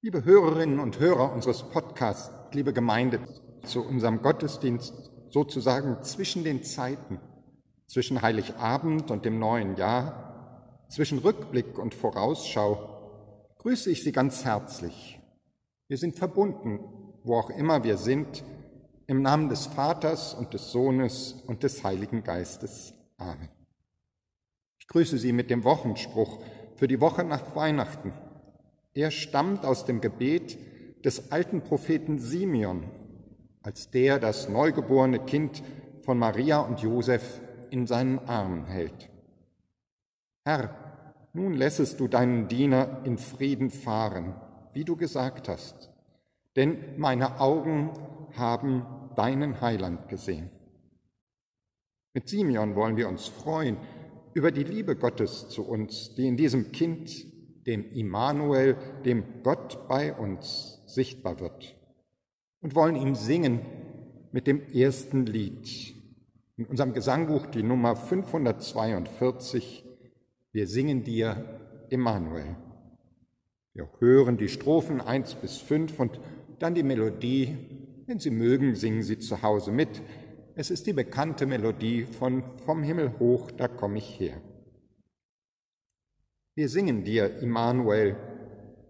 Liebe Hörerinnen und Hörer unseres Podcasts, liebe Gemeinde, zu unserem Gottesdienst sozusagen zwischen den Zeiten, zwischen Heiligabend und dem neuen Jahr, zwischen Rückblick und Vorausschau, grüße ich Sie ganz herzlich. Wir sind verbunden, wo auch immer wir sind, im Namen des Vaters und des Sohnes und des Heiligen Geistes. Amen. Ich grüße Sie mit dem Wochenspruch für die Woche nach Weihnachten er stammt aus dem Gebet des alten Propheten Simeon, als der das neugeborene Kind von Maria und Josef in seinen Armen hält. Herr, nun lässest du deinen Diener in Frieden fahren, wie du gesagt hast, denn meine Augen haben deinen Heiland gesehen. Mit Simeon wollen wir uns freuen über die Liebe Gottes zu uns, die in diesem Kind dem Immanuel, dem Gott bei uns sichtbar wird. Und wollen ihm singen mit dem ersten Lied. In unserem Gesangbuch die Nummer 542. Wir singen dir, Immanuel. Wir hören die Strophen 1 bis 5 und dann die Melodie. Wenn Sie mögen, singen Sie zu Hause mit. Es ist die bekannte Melodie von Vom Himmel hoch, da komme ich her. Wir singen dir, Immanuel,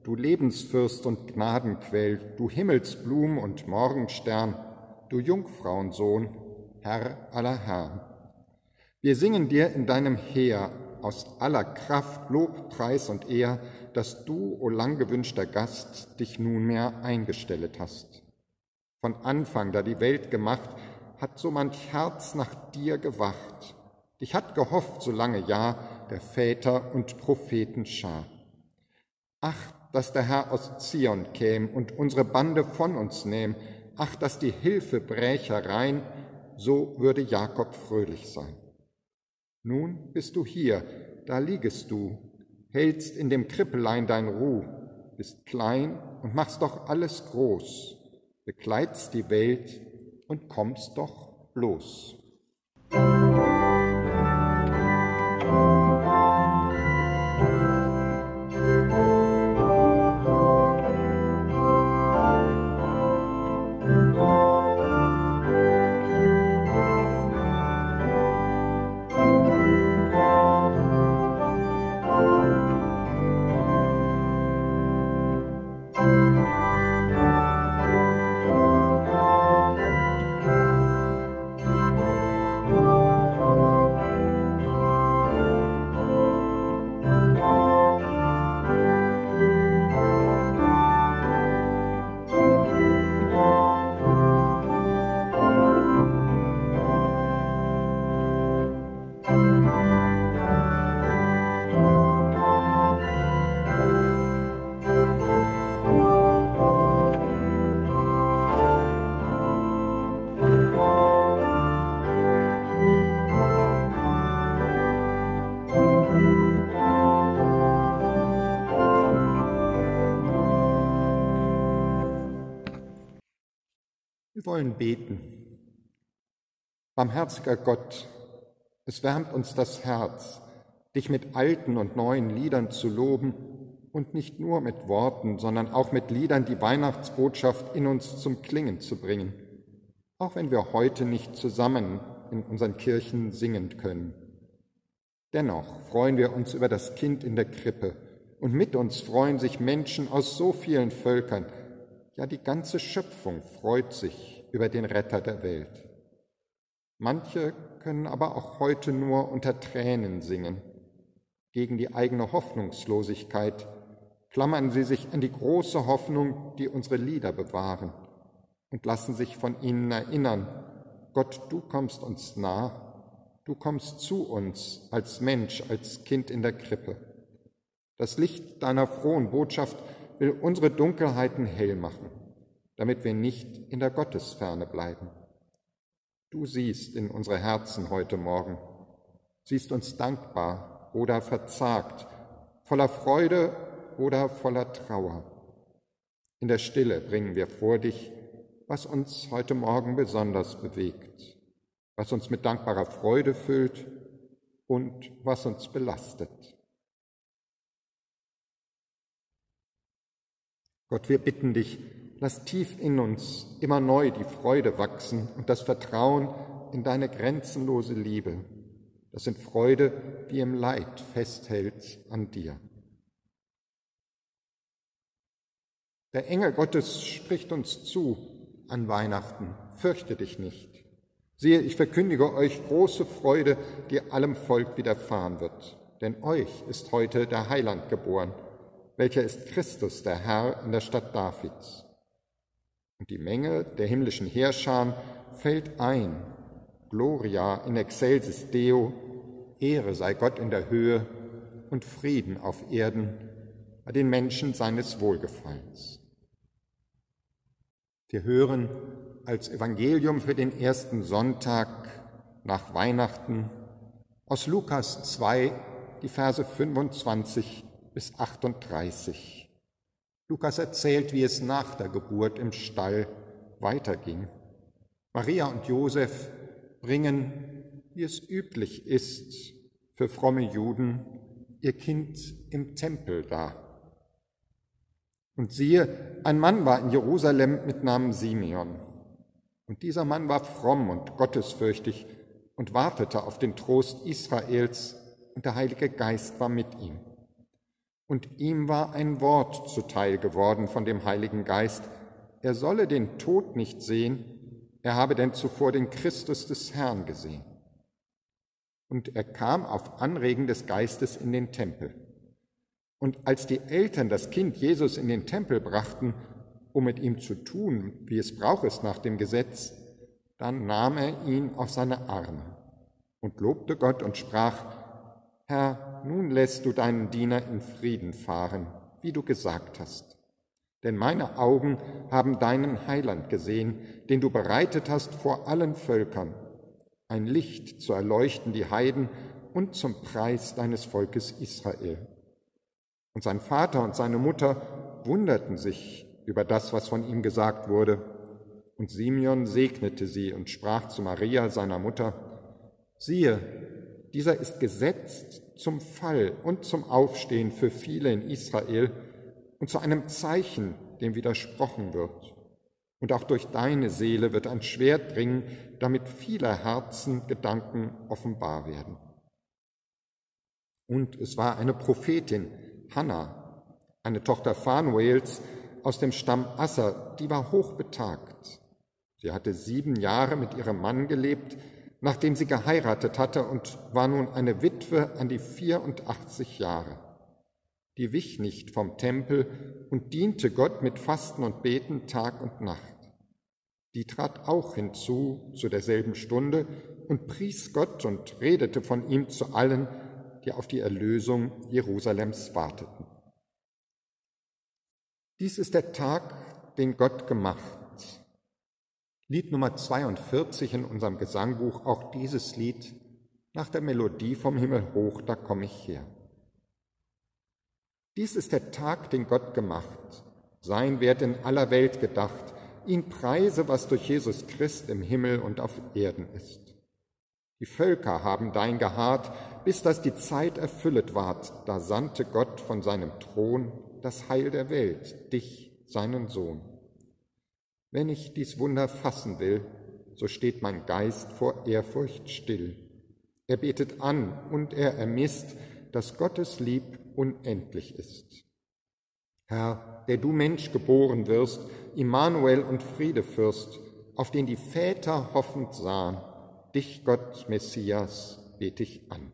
du Lebensfürst und Gnadenquell, du Himmelsblum und Morgenstern, du Jungfrauensohn, Herr aller Herren. Wir singen dir in deinem Heer aus aller Kraft Lob, Preis und Ehr, dass du, o lang gewünschter Gast, dich nunmehr eingestellt hast. Von Anfang, da die Welt gemacht, hat so manch Herz nach dir gewacht. Dich hat gehofft, so lange ja, der Väter und Propheten Schar. Ach, dass der Herr aus Zion käm und unsere Bande von uns nähm, ach, dass die Hilfe bräche rein, so würde Jakob fröhlich sein. Nun bist du hier, da liegest du, hältst in dem Krippelein dein Ruh, bist klein und machst doch alles groß, bekleidst die Welt und kommst doch bloß. Wollen beten. Barmherziger Gott, es wärmt uns das Herz, dich mit alten und neuen Liedern zu loben und nicht nur mit Worten, sondern auch mit Liedern die Weihnachtsbotschaft in uns zum Klingen zu bringen, auch wenn wir heute nicht zusammen in unseren Kirchen singen können. Dennoch freuen wir uns über das Kind in der Krippe und mit uns freuen sich Menschen aus so vielen Völkern, ja die ganze Schöpfung freut sich über den Retter der Welt. Manche können aber auch heute nur unter Tränen singen. Gegen die eigene Hoffnungslosigkeit klammern sie sich an die große Hoffnung, die unsere Lieder bewahren und lassen sich von ihnen erinnern, Gott, du kommst uns nah, du kommst zu uns als Mensch, als Kind in der Krippe. Das Licht deiner frohen Botschaft will unsere Dunkelheiten hell machen damit wir nicht in der Gottesferne bleiben. Du siehst in unsere Herzen heute Morgen, siehst uns dankbar oder verzagt, voller Freude oder voller Trauer. In der Stille bringen wir vor dich, was uns heute Morgen besonders bewegt, was uns mit dankbarer Freude füllt und was uns belastet. Gott, wir bitten dich, lass tief in uns immer neu die Freude wachsen und das Vertrauen in deine grenzenlose Liebe. Das sind Freude, die im Leid festhält an dir. Der Engel Gottes spricht uns zu an Weihnachten, fürchte dich nicht. Siehe, ich verkündige euch große Freude, die allem Volk widerfahren wird. Denn euch ist heute der Heiland geboren, welcher ist Christus, der Herr in der Stadt Davids. Und die Menge der himmlischen Heerscharen fällt ein. Gloria in excelsis Deo, Ehre sei Gott in der Höhe und Frieden auf Erden bei den Menschen seines Wohlgefallens. Wir hören als Evangelium für den ersten Sonntag nach Weihnachten aus Lukas 2 die Verse 25 bis 38. Lukas erzählt, wie es nach der Geburt im Stall weiterging. Maria und Josef bringen, wie es üblich ist für fromme Juden, ihr Kind im Tempel dar. Und siehe, ein Mann war in Jerusalem mit Namen Simeon. Und dieser Mann war fromm und gottesfürchtig und wartete auf den Trost Israels, und der Heilige Geist war mit ihm. Und ihm war ein Wort zuteil geworden von dem Heiligen Geist, er solle den Tod nicht sehen, er habe denn zuvor den Christus des Herrn gesehen. Und er kam auf Anregen des Geistes in den Tempel. Und als die Eltern das Kind Jesus in den Tempel brachten, um mit ihm zu tun, wie es brauch ist nach dem Gesetz, dann nahm er ihn auf seine Arme und lobte Gott und sprach, Herr, nun lässt du deinen Diener in Frieden fahren, wie du gesagt hast. Denn meine Augen haben deinen Heiland gesehen, den du bereitet hast vor allen Völkern, ein Licht zu erleuchten die Heiden und zum Preis deines Volkes Israel. Und sein Vater und seine Mutter wunderten sich über das, was von ihm gesagt wurde. Und Simeon segnete sie und sprach zu Maria, seiner Mutter, siehe, dieser ist gesetzt zum Fall und zum Aufstehen für viele in Israel und zu einem Zeichen, dem widersprochen wird. Und auch durch deine Seele wird ein Schwert dringen, damit vieler Herzen Gedanken offenbar werden. Und es war eine Prophetin, Hannah, eine Tochter Phanuels aus dem Stamm Asser, die war hochbetagt. Sie hatte sieben Jahre mit ihrem Mann gelebt, nachdem sie geheiratet hatte und war nun eine Witwe an die 84 Jahre. Die wich nicht vom Tempel und diente Gott mit Fasten und Beten Tag und Nacht. Die trat auch hinzu zu derselben Stunde und pries Gott und redete von ihm zu allen, die auf die Erlösung Jerusalems warteten. Dies ist der Tag, den Gott gemacht. Lied Nummer 42 in unserem Gesangbuch, auch dieses Lied nach der Melodie vom Himmel hoch, da komme ich her. Dies ist der Tag, den Gott gemacht, sein wird in aller Welt gedacht, ihn preise, was durch Jesus Christ im Himmel und auf Erden ist. Die Völker haben dein geharrt, bis dass die Zeit erfüllet ward, da sandte Gott von seinem Thron das Heil der Welt, dich, seinen Sohn. Wenn ich dies Wunder fassen will, so steht mein Geist vor Ehrfurcht still. Er betet an und er ermisst, dass Gottes Lieb unendlich ist. Herr, der du Mensch geboren wirst, Immanuel und Friedefürst, auf den die Väter hoffend sahen, Dich, Gott Messias, bete ich an.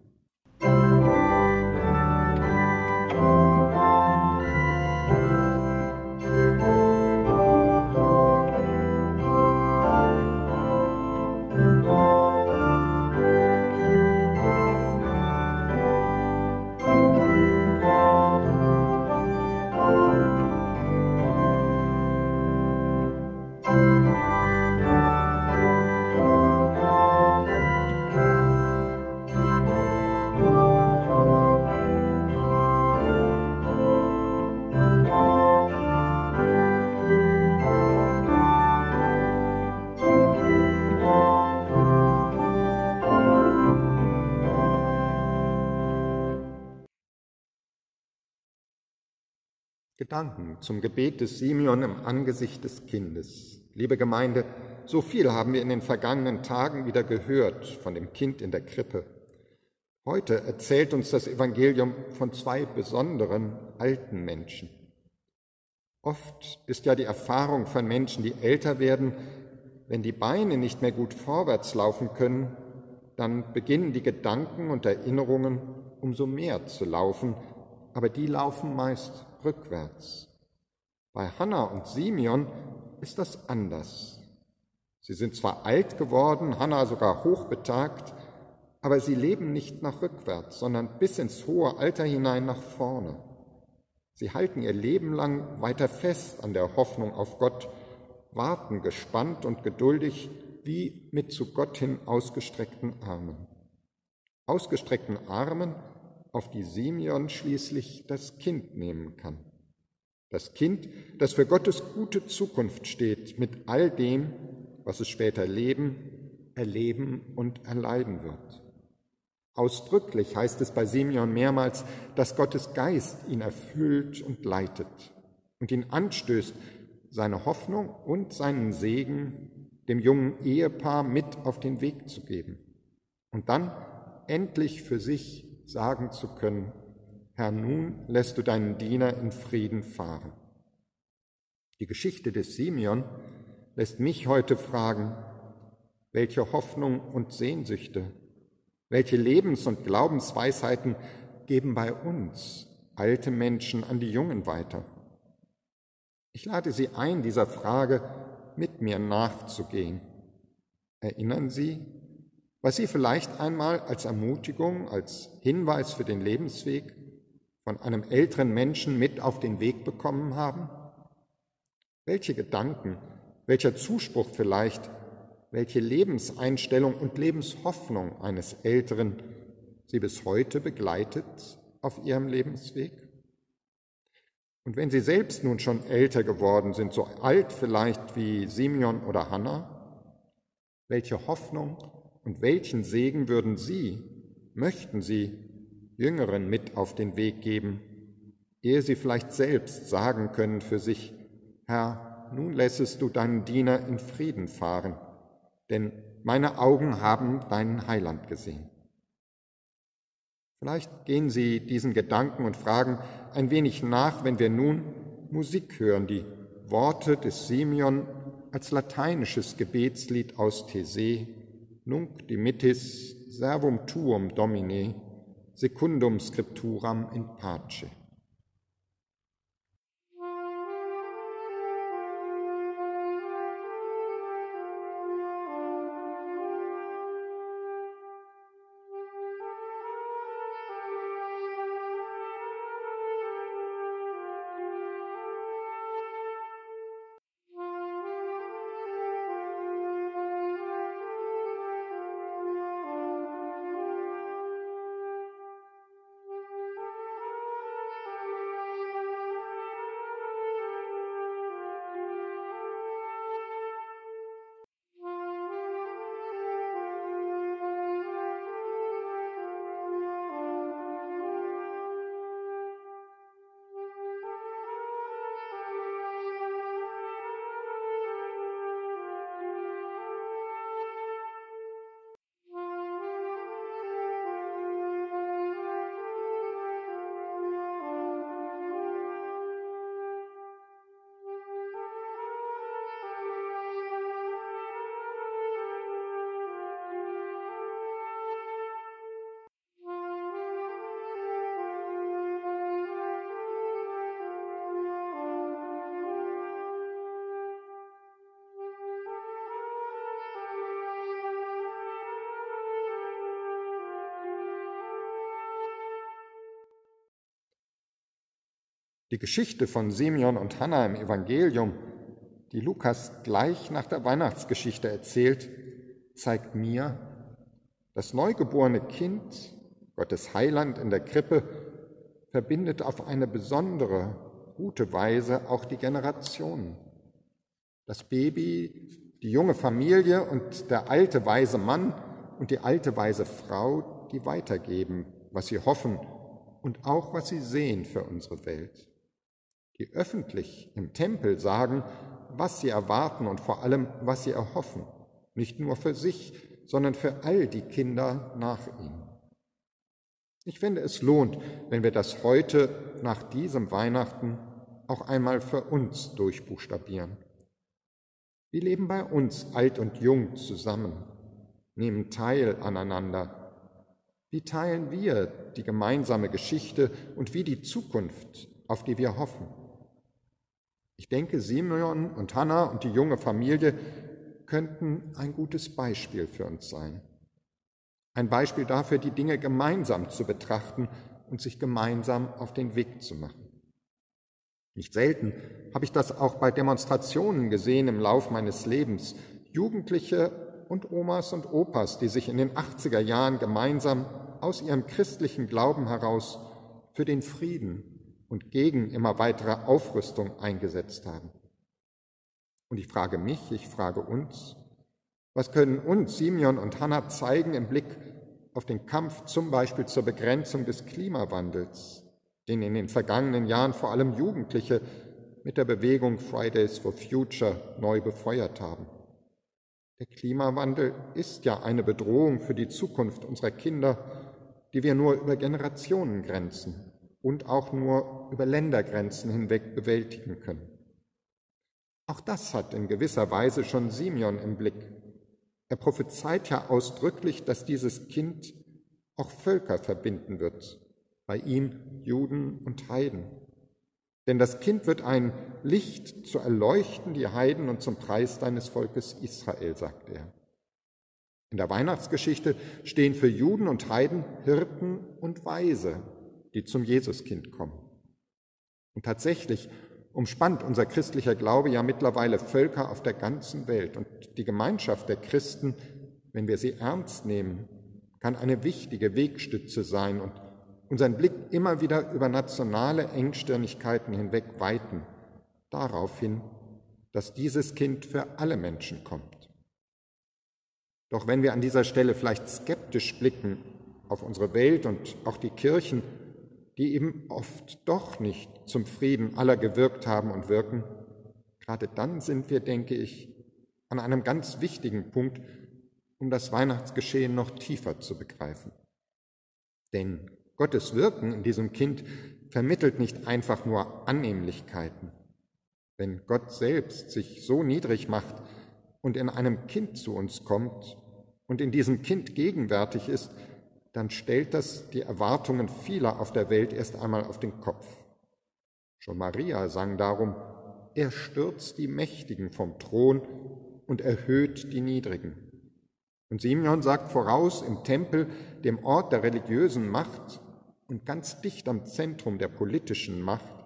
Gedanken zum Gebet des Simeon im Angesicht des Kindes. Liebe Gemeinde, so viel haben wir in den vergangenen Tagen wieder gehört von dem Kind in der Krippe. Heute erzählt uns das Evangelium von zwei besonderen alten Menschen. Oft ist ja die Erfahrung von Menschen, die älter werden, wenn die Beine nicht mehr gut vorwärts laufen können, dann beginnen die Gedanken und Erinnerungen umso mehr zu laufen, aber die laufen meist rückwärts. Bei Hannah und Simeon ist das anders. Sie sind zwar alt geworden, Hannah sogar hochbetagt, aber sie leben nicht nach rückwärts, sondern bis ins hohe Alter hinein nach vorne. Sie halten ihr Leben lang weiter fest an der Hoffnung auf Gott, warten gespannt und geduldig wie mit zu Gott hin ausgestreckten Armen. Ausgestreckten Armen, auf die Simeon schließlich das Kind nehmen kann. Das Kind, das für Gottes gute Zukunft steht, mit all dem, was es später leben, erleben und erleiden wird. Ausdrücklich heißt es bei Simeon mehrmals, dass Gottes Geist ihn erfüllt und leitet und ihn anstößt, seine Hoffnung und seinen Segen dem jungen Ehepaar mit auf den Weg zu geben und dann endlich für sich sagen zu können, Herr, nun lässt du deinen Diener in Frieden fahren. Die Geschichte des Simeon lässt mich heute fragen, welche Hoffnung und Sehnsüchte, welche Lebens- und Glaubensweisheiten geben bei uns alte Menschen an die Jungen weiter? Ich lade Sie ein, dieser Frage mit mir nachzugehen. Erinnern Sie, was Sie vielleicht einmal als Ermutigung, als Hinweis für den Lebensweg von einem älteren Menschen mit auf den Weg bekommen haben? Welche Gedanken, welcher Zuspruch vielleicht, welche Lebenseinstellung und Lebenshoffnung eines Älteren Sie bis heute begleitet auf Ihrem Lebensweg? Und wenn Sie selbst nun schon älter geworden sind, so alt vielleicht wie Simeon oder Hannah, welche Hoffnung und welchen Segen würden Sie, möchten Sie Jüngeren mit auf den Weg geben, ehe sie vielleicht selbst sagen können für sich, Herr, nun lässest du deinen Diener in Frieden fahren, denn meine Augen haben deinen Heiland gesehen. Vielleicht gehen Sie diesen Gedanken und Fragen ein wenig nach, wenn wir nun Musik hören, die Worte des Simeon als lateinisches Gebetslied aus These, Nunc dimittis servum tuum Domine, secundum scripturam in pace. Die Geschichte von Simeon und Hannah im Evangelium, die Lukas gleich nach der Weihnachtsgeschichte erzählt, zeigt mir, das neugeborene Kind, Gottes Heiland in der Krippe, verbindet auf eine besondere, gute Weise auch die Generationen. Das Baby, die junge Familie und der alte weise Mann und die alte weise Frau, die weitergeben, was sie hoffen und auch was sie sehen für unsere Welt. Die öffentlich im Tempel sagen, was sie erwarten und vor allem, was sie erhoffen, nicht nur für sich, sondern für all die Kinder nach ihnen. Ich finde, es lohnt, wenn wir das heute nach diesem Weihnachten auch einmal für uns durchbuchstabieren. Wir leben bei uns alt und jung zusammen, nehmen teil aneinander. Wie teilen wir die gemeinsame Geschichte und wie die Zukunft, auf die wir hoffen? Ich denke, Simeon und Hannah und die junge Familie könnten ein gutes Beispiel für uns sein. Ein Beispiel dafür, die Dinge gemeinsam zu betrachten und sich gemeinsam auf den Weg zu machen. Nicht selten habe ich das auch bei Demonstrationen gesehen im Lauf meines Lebens. Jugendliche und Omas und Opas, die sich in den 80er Jahren gemeinsam aus ihrem christlichen Glauben heraus für den Frieden und gegen immer weitere Aufrüstung eingesetzt haben. Und ich frage mich, ich frage uns, was können uns Simeon und Hannah zeigen im Blick auf den Kampf zum Beispiel zur Begrenzung des Klimawandels, den in den vergangenen Jahren vor allem Jugendliche mit der Bewegung Fridays for Future neu befeuert haben. Der Klimawandel ist ja eine Bedrohung für die Zukunft unserer Kinder, die wir nur über Generationengrenzen und auch nur über Ländergrenzen hinweg bewältigen können. Auch das hat in gewisser Weise schon Simeon im Blick. Er prophezeit ja ausdrücklich, dass dieses Kind auch Völker verbinden wird, bei ihm Juden und Heiden. Denn das Kind wird ein Licht zu erleuchten, die Heiden und zum Preis deines Volkes Israel, sagt er. In der Weihnachtsgeschichte stehen für Juden und Heiden Hirten und Weise, die zum Jesuskind kommen. Und tatsächlich umspannt unser christlicher Glaube ja mittlerweile Völker auf der ganzen Welt. Und die Gemeinschaft der Christen, wenn wir sie ernst nehmen, kann eine wichtige Wegstütze sein und unseren Blick immer wieder über nationale Engstirnigkeiten hinweg weiten, darauf hin, dass dieses Kind für alle Menschen kommt. Doch wenn wir an dieser Stelle vielleicht skeptisch blicken auf unsere Welt und auch die Kirchen, die eben oft doch nicht zum Frieden aller gewirkt haben und wirken, gerade dann sind wir, denke ich, an einem ganz wichtigen Punkt, um das Weihnachtsgeschehen noch tiefer zu begreifen. Denn Gottes Wirken in diesem Kind vermittelt nicht einfach nur Annehmlichkeiten. Wenn Gott selbst sich so niedrig macht und in einem Kind zu uns kommt und in diesem Kind gegenwärtig ist, dann stellt das die Erwartungen vieler auf der Welt erst einmal auf den Kopf. Schon Maria sang darum, er stürzt die Mächtigen vom Thron und erhöht die Niedrigen. Und Simeon sagt voraus, im Tempel, dem Ort der religiösen Macht und ganz dicht am Zentrum der politischen Macht,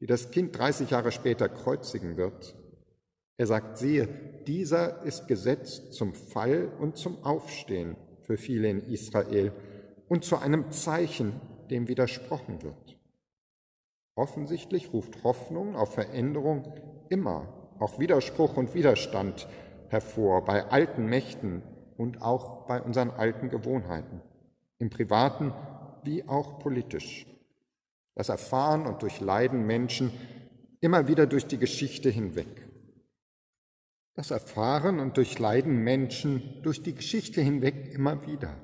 die das Kind 30 Jahre später kreuzigen wird. Er sagt, siehe, dieser ist gesetzt zum Fall und zum Aufstehen für viele in Israel und zu einem Zeichen, dem widersprochen wird. Offensichtlich ruft Hoffnung auf Veränderung immer auch Widerspruch und Widerstand hervor bei alten Mächten und auch bei unseren alten Gewohnheiten, im privaten wie auch politisch. Das erfahren und durchleiden Menschen immer wieder durch die Geschichte hinweg. Das erfahren und durchleiden Menschen durch die Geschichte hinweg immer wieder.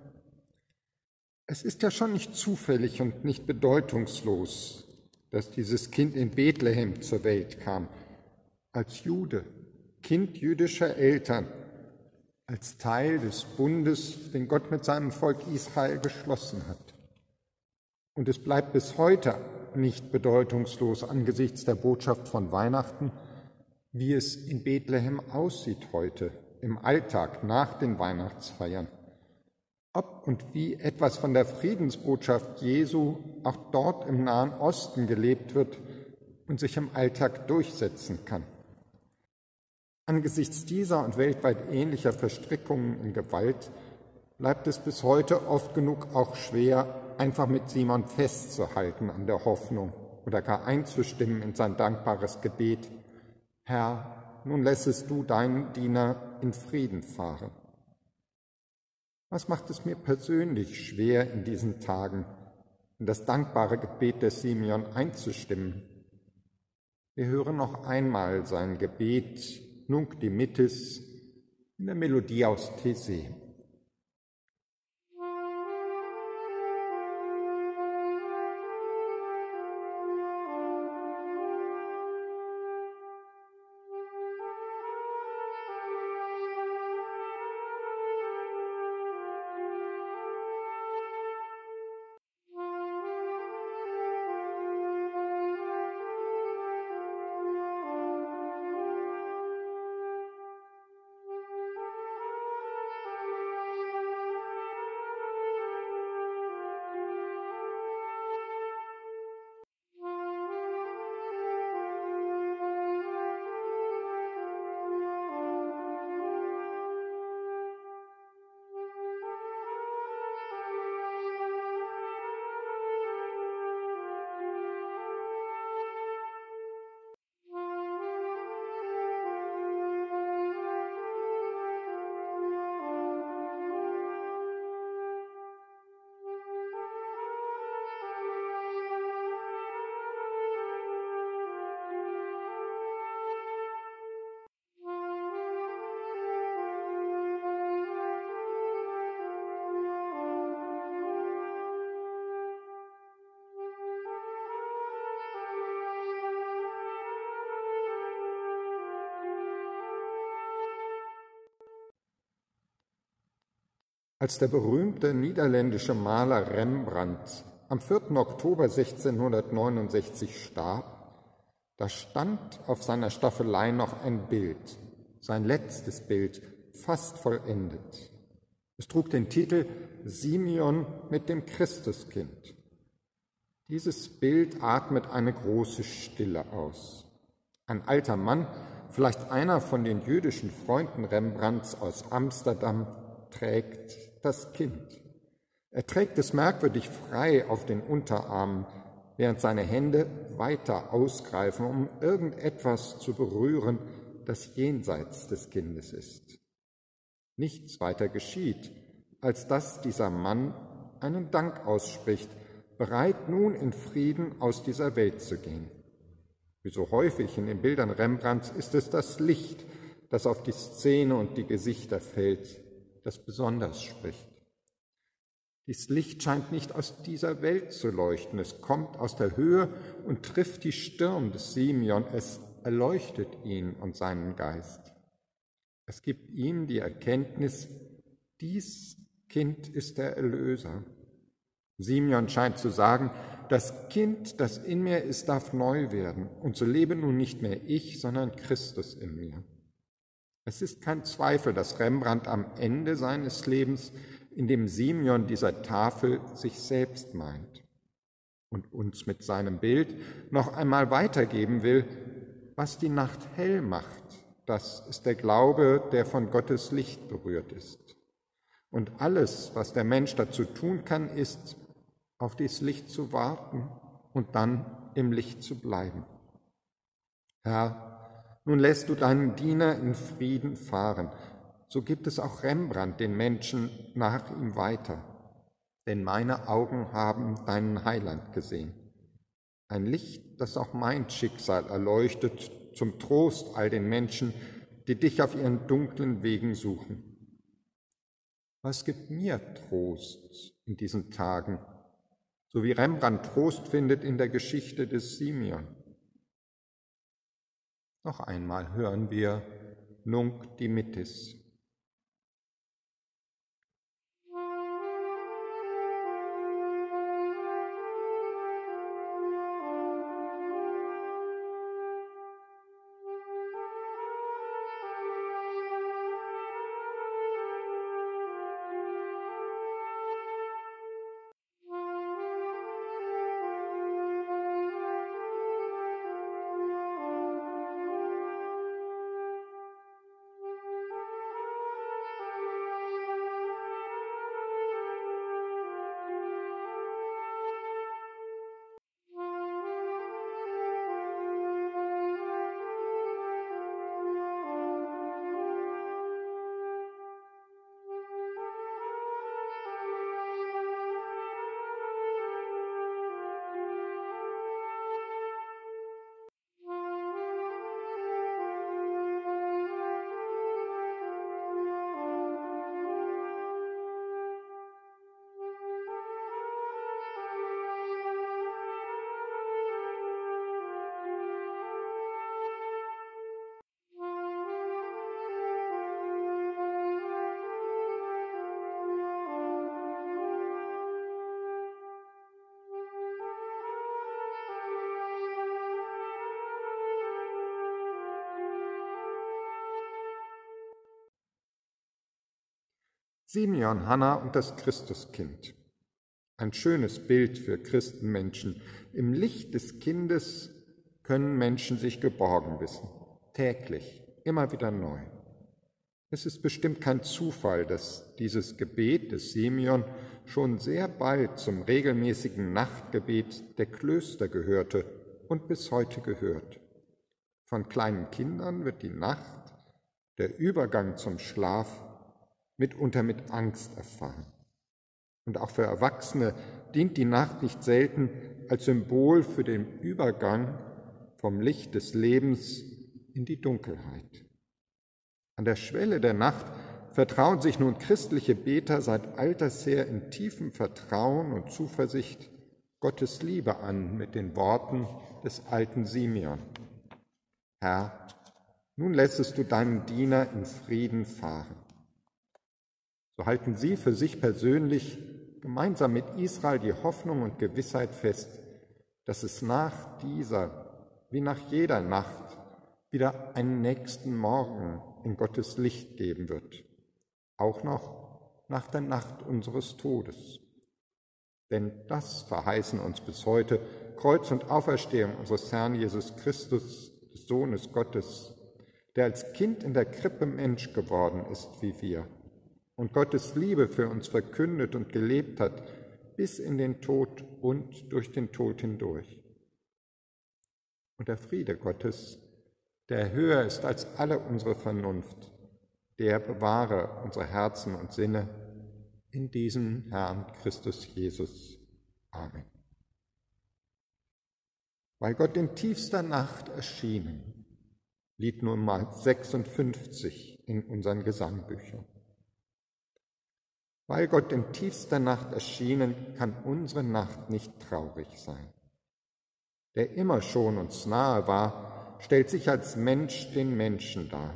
Es ist ja schon nicht zufällig und nicht bedeutungslos, dass dieses Kind in Bethlehem zur Welt kam, als Jude, Kind jüdischer Eltern, als Teil des Bundes, den Gott mit seinem Volk Israel geschlossen hat. Und es bleibt bis heute nicht bedeutungslos angesichts der Botschaft von Weihnachten, wie es in Bethlehem aussieht heute im Alltag nach den Weihnachtsfeiern. Ob und wie etwas von der Friedensbotschaft Jesu auch dort im Nahen Osten gelebt wird und sich im Alltag durchsetzen kann. Angesichts dieser und weltweit ähnlicher Verstrickungen in Gewalt bleibt es bis heute oft genug auch schwer, einfach mit Simon festzuhalten an der Hoffnung oder gar einzustimmen in sein dankbares Gebet Herr, nun lässest du deinen Diener in Frieden fahren. Was macht es mir persönlich schwer in diesen Tagen, in das dankbare Gebet des Simeon einzustimmen? Wir hören noch einmal sein Gebet Nunc dimittis in der Melodie aus These. Als der berühmte niederländische Maler Rembrandt am 4. Oktober 1669 starb, da stand auf seiner Staffelei noch ein Bild, sein letztes Bild, fast vollendet. Es trug den Titel Simeon mit dem Christuskind. Dieses Bild atmet eine große Stille aus. Ein alter Mann, vielleicht einer von den jüdischen Freunden Rembrandts aus Amsterdam, trägt das Kind. Er trägt es merkwürdig frei auf den Unterarmen, während seine Hände weiter ausgreifen, um irgendetwas zu berühren, das jenseits des Kindes ist. Nichts weiter geschieht, als dass dieser Mann einen Dank ausspricht, bereit nun in Frieden aus dieser Welt zu gehen. Wie so häufig in den Bildern Rembrandts ist es das Licht, das auf die Szene und die Gesichter fällt, das besonders spricht. Dies Licht scheint nicht aus dieser Welt zu leuchten, es kommt aus der Höhe und trifft die Stirn des Simeon, es erleuchtet ihn und seinen Geist. Es gibt ihm die Erkenntnis, dies Kind ist der Erlöser. Simeon scheint zu sagen, das Kind, das in mir ist, darf neu werden, und so lebe nun nicht mehr ich, sondern Christus in mir. Es ist kein Zweifel, dass Rembrandt am Ende seines Lebens in dem Simeon dieser Tafel sich selbst meint und uns mit seinem Bild noch einmal weitergeben will, was die Nacht hell macht. Das ist der Glaube, der von Gottes Licht berührt ist. Und alles, was der Mensch dazu tun kann, ist, auf dieses Licht zu warten und dann im Licht zu bleiben. Herr, nun lässt du deinen Diener in Frieden fahren. So gibt es auch Rembrandt den Menschen nach ihm weiter. Denn meine Augen haben deinen Heiland gesehen. Ein Licht, das auch mein Schicksal erleuchtet, zum Trost all den Menschen, die dich auf ihren dunklen Wegen suchen. Was gibt mir Trost in diesen Tagen, so wie Rembrandt Trost findet in der Geschichte des Simeon? Noch einmal hören wir Nunc dimittis. Simeon, Hannah und das Christuskind. Ein schönes Bild für Christenmenschen. Im Licht des Kindes können Menschen sich geborgen wissen. Täglich, immer wieder neu. Es ist bestimmt kein Zufall, dass dieses Gebet des Simeon schon sehr bald zum regelmäßigen Nachtgebet der Klöster gehörte und bis heute gehört. Von kleinen Kindern wird die Nacht, der Übergang zum Schlaf, mitunter mit Angst erfahren. Und auch für Erwachsene dient die Nacht nicht selten als Symbol für den Übergang vom Licht des Lebens in die Dunkelheit. An der Schwelle der Nacht vertrauen sich nun christliche Beter seit alters her in tiefem Vertrauen und Zuversicht Gottes Liebe an mit den Worten des alten Simeon. Herr, nun lässest du deinen Diener in Frieden fahren. So halten sie für sich persönlich gemeinsam mit Israel die Hoffnung und Gewissheit fest, dass es nach dieser, wie nach jeder Nacht, wieder einen nächsten Morgen in Gottes Licht geben wird, auch noch nach der Nacht unseres Todes. Denn das verheißen uns bis heute Kreuz und Auferstehung unseres Herrn Jesus Christus, des Sohnes Gottes, der als Kind in der Krippe Mensch geworden ist wie wir und Gottes Liebe für uns verkündet und gelebt hat, bis in den Tod und durch den Tod hindurch. Und der Friede Gottes, der höher ist als alle unsere Vernunft, der bewahre unsere Herzen und Sinne in diesem Herrn Christus Jesus. Amen. Weil Gott in tiefster Nacht erschienen, Lied Nummer 56 in unseren Gesangbüchern. Weil Gott in tiefster Nacht erschienen, kann unsere Nacht nicht traurig sein. Der immer schon uns nahe war, stellt sich als Mensch den Menschen dar.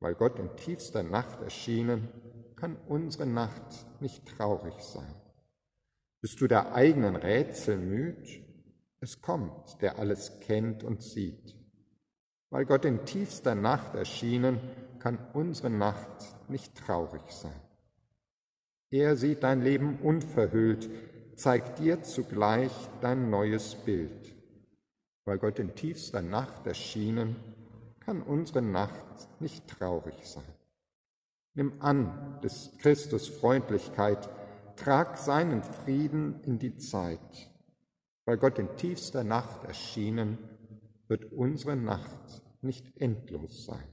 Weil Gott in tiefster Nacht erschienen, kann unsere Nacht nicht traurig sein. Bist du der eigenen Rätsel müd? Es kommt, der alles kennt und sieht. Weil Gott in tiefster Nacht erschienen, kann unsere Nacht nicht traurig sein. Er sieht dein Leben unverhüllt, zeigt dir zugleich dein neues Bild weil Gott in tiefster Nacht erschienen, kann unsere Nacht nicht traurig sein. Nimm an des Christus Freundlichkeit, trag seinen Frieden in die Zeit. Weil Gott in tiefster Nacht erschienen, wird unsere Nacht nicht endlos sein.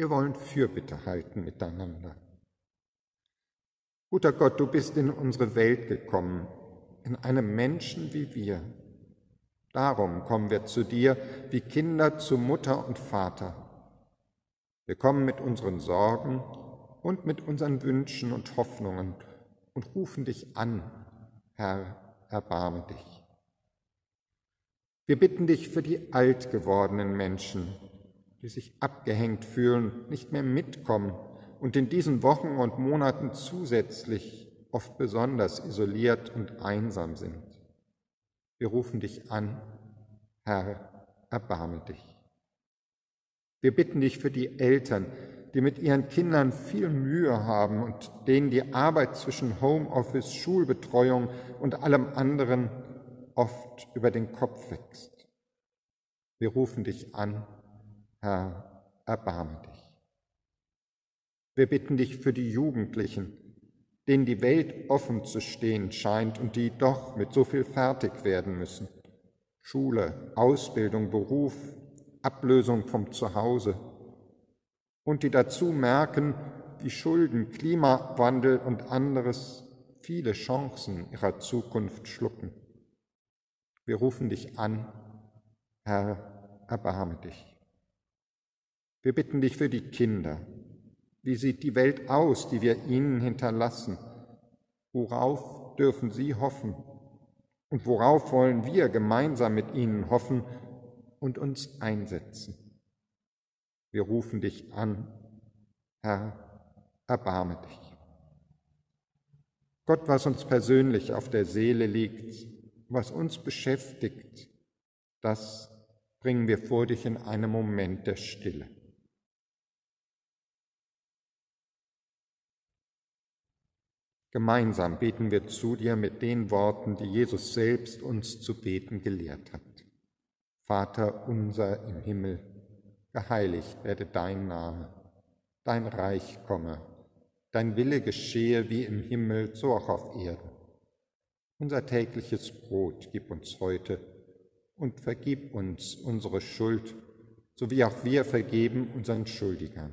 Wir wollen Fürbitte halten miteinander. Guter Gott, du bist in unsere Welt gekommen, in einem Menschen wie wir. Darum kommen wir zu dir wie Kinder zu Mutter und Vater. Wir kommen mit unseren Sorgen und mit unseren Wünschen und Hoffnungen und rufen dich an, Herr, erbarme dich. Wir bitten dich für die alt gewordenen Menschen, die sich abgehängt fühlen, nicht mehr mitkommen und in diesen Wochen und Monaten zusätzlich oft besonders isoliert und einsam sind. Wir rufen dich an, Herr, erbarme dich. Wir bitten dich für die Eltern, die mit ihren Kindern viel Mühe haben und denen die Arbeit zwischen Homeoffice, Schulbetreuung und allem anderen oft über den Kopf wächst. Wir rufen dich an, Herr, erbarme dich. Wir bitten dich für die Jugendlichen, denen die Welt offen zu stehen scheint und die doch mit so viel fertig werden müssen. Schule, Ausbildung, Beruf, Ablösung vom Zuhause. Und die dazu merken, wie Schulden, Klimawandel und anderes viele Chancen ihrer Zukunft schlucken. Wir rufen dich an, Herr, erbarme dich. Wir bitten dich für die Kinder. Wie sieht die Welt aus, die wir ihnen hinterlassen? Worauf dürfen sie hoffen? Und worauf wollen wir gemeinsam mit ihnen hoffen und uns einsetzen? Wir rufen dich an, Herr, erbarme dich. Gott, was uns persönlich auf der Seele liegt, was uns beschäftigt, das bringen wir vor dich in einem Moment der Stille. Gemeinsam beten wir zu dir mit den Worten, die Jesus selbst uns zu beten gelehrt hat. Vater unser im Himmel, geheiligt werde dein Name, dein Reich komme, dein Wille geschehe wie im Himmel, so auch auf Erden. Unser tägliches Brot gib uns heute und vergib uns unsere Schuld, so wie auch wir vergeben unseren Schuldigern.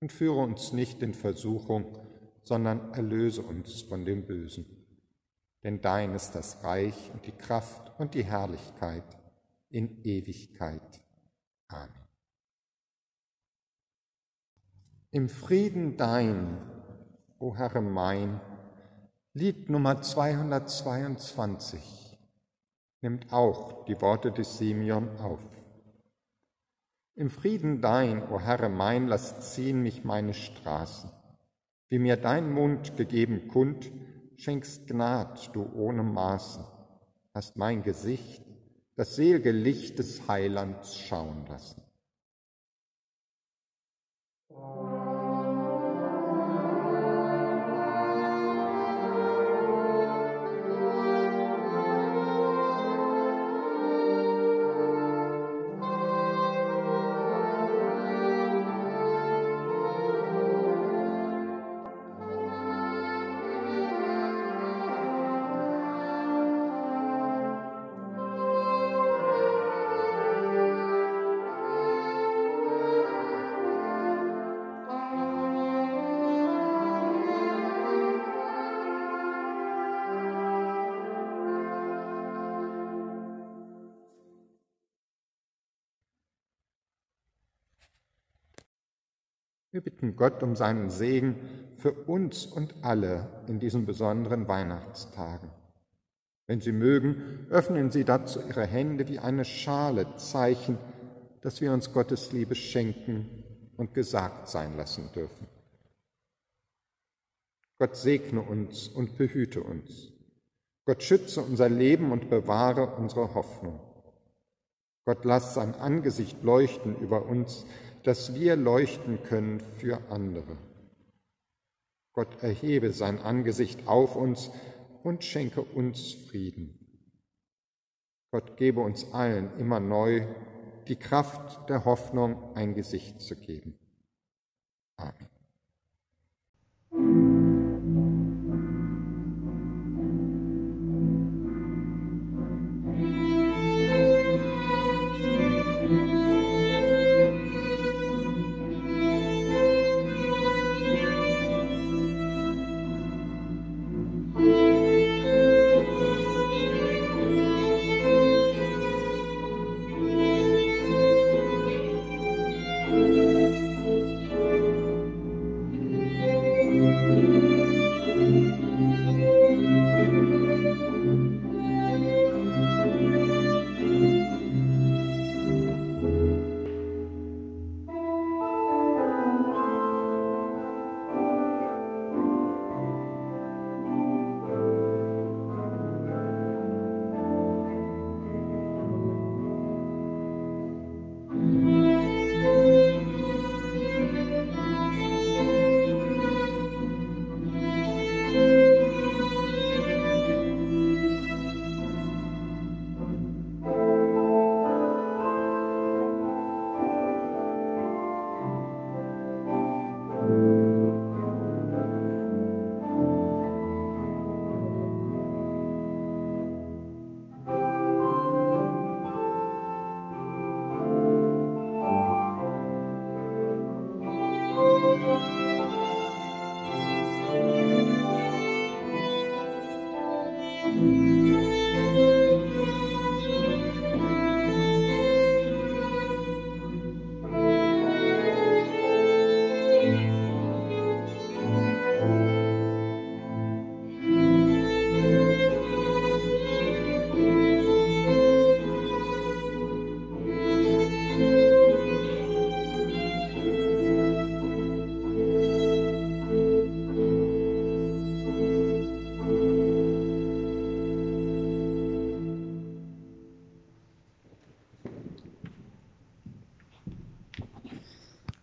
Und führe uns nicht in Versuchung, sondern erlöse uns von dem Bösen. Denn dein ist das Reich und die Kraft und die Herrlichkeit in Ewigkeit. Amen. Im Frieden dein, o Herr mein, Lied Nummer 222 nimmt auch die Worte des Simeon auf. Im Frieden dein, o Herr mein, lass ziehen mich meine Straßen. Wie mir dein Mund gegeben kund, schenkst Gnad du ohne Maßen, hast mein Gesicht das selge Licht des Heilands schauen lassen. Gott um seinen Segen für uns und alle in diesen besonderen Weihnachtstagen. Wenn Sie mögen, öffnen Sie dazu Ihre Hände wie eine Schale, Zeichen, dass wir uns Gottes Liebe schenken und gesagt sein lassen dürfen. Gott segne uns und behüte uns. Gott schütze unser Leben und bewahre unsere Hoffnung. Gott lass sein Angesicht leuchten über uns, dass wir leuchten können für andere. Gott erhebe sein Angesicht auf uns und schenke uns Frieden. Gott gebe uns allen immer neu die Kraft der Hoffnung ein Gesicht zu geben. Amen.